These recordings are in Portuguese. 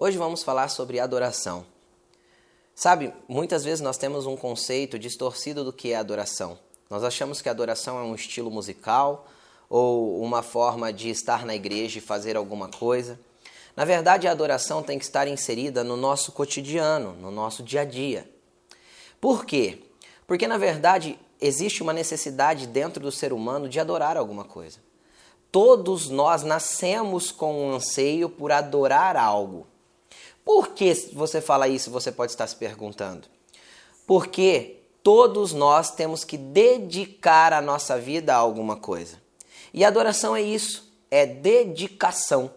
Hoje vamos falar sobre adoração. Sabe, muitas vezes nós temos um conceito distorcido do que é adoração. Nós achamos que adoração é um estilo musical ou uma forma de estar na igreja e fazer alguma coisa. Na verdade, a adoração tem que estar inserida no nosso cotidiano, no nosso dia a dia. Por quê? Porque na verdade existe uma necessidade dentro do ser humano de adorar alguma coisa. Todos nós nascemos com um anseio por adorar algo. Por que você fala isso? Você pode estar se perguntando. Porque todos nós temos que dedicar a nossa vida a alguma coisa. E adoração é isso, é dedicação,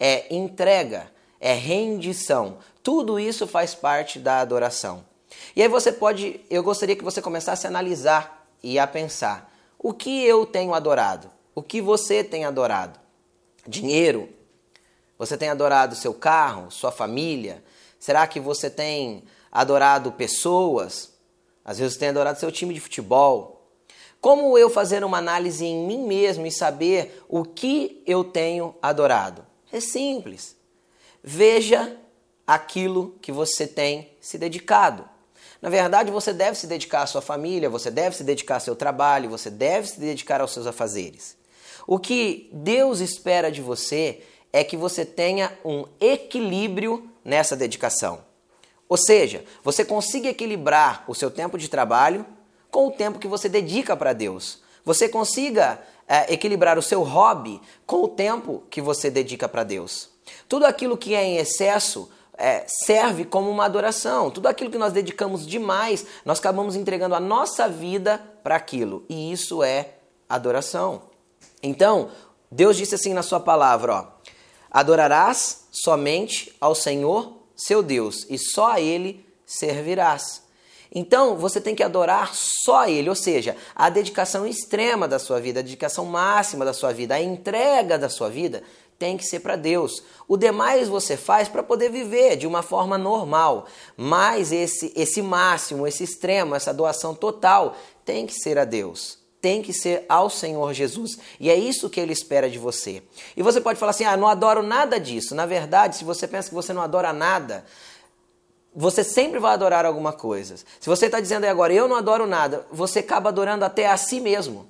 é entrega, é rendição. Tudo isso faz parte da adoração. E aí você pode, eu gostaria que você começasse a analisar e a pensar: o que eu tenho adorado? O que você tem adorado? Dinheiro? Você tem adorado seu carro, sua família? Será que você tem adorado pessoas? Às vezes você tem adorado seu time de futebol. Como eu fazer uma análise em mim mesmo e saber o que eu tenho adorado? É simples. Veja aquilo que você tem se dedicado. Na verdade, você deve se dedicar à sua família, você deve se dedicar ao seu trabalho, você deve se dedicar aos seus afazeres. O que Deus espera de você é que você tenha um equilíbrio nessa dedicação. Ou seja, você consiga equilibrar o seu tempo de trabalho com o tempo que você dedica para Deus. Você consiga é, equilibrar o seu hobby com o tempo que você dedica para Deus. Tudo aquilo que é em excesso é, serve como uma adoração. Tudo aquilo que nós dedicamos demais, nós acabamos entregando a nossa vida para aquilo. E isso é adoração. Então, Deus disse assim na sua palavra, ó, adorarás somente ao Senhor, seu Deus, e só a ele servirás. Então, você tem que adorar só Ele, ou seja, a dedicação extrema da sua vida, a dedicação máxima da sua vida, a entrega da sua vida tem que ser para Deus. O demais você faz para poder viver de uma forma normal, mas esse, esse máximo, esse extremo, essa doação total tem que ser a Deus. Tem que ser ao Senhor Jesus. E é isso que ele espera de você. E você pode falar assim: ah, não adoro nada disso. Na verdade, se você pensa que você não adora nada, você sempre vai adorar alguma coisa. Se você está dizendo aí agora, eu não adoro nada, você acaba adorando até a si mesmo.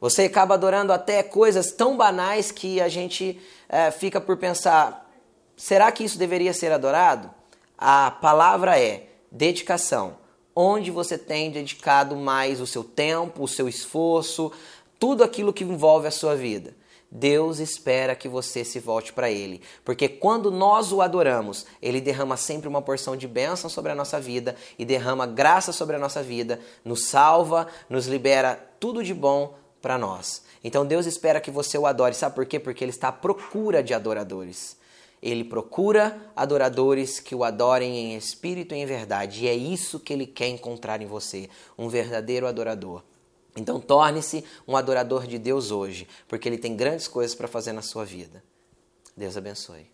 Você acaba adorando até coisas tão banais que a gente é, fica por pensar: será que isso deveria ser adorado? A palavra é dedicação. Onde você tem dedicado mais o seu tempo, o seu esforço, tudo aquilo que envolve a sua vida. Deus espera que você se volte para Ele, porque quando nós o adoramos, Ele derrama sempre uma porção de bênção sobre a nossa vida e derrama graça sobre a nossa vida, nos salva, nos libera tudo de bom para nós. Então Deus espera que você o adore. Sabe por quê? Porque Ele está à procura de adoradores. Ele procura adoradores que o adorem em espírito e em verdade. E é isso que Ele quer encontrar em você: um verdadeiro adorador. Então torne-se um adorador de Deus hoje, porque Ele tem grandes coisas para fazer na sua vida. Deus abençoe.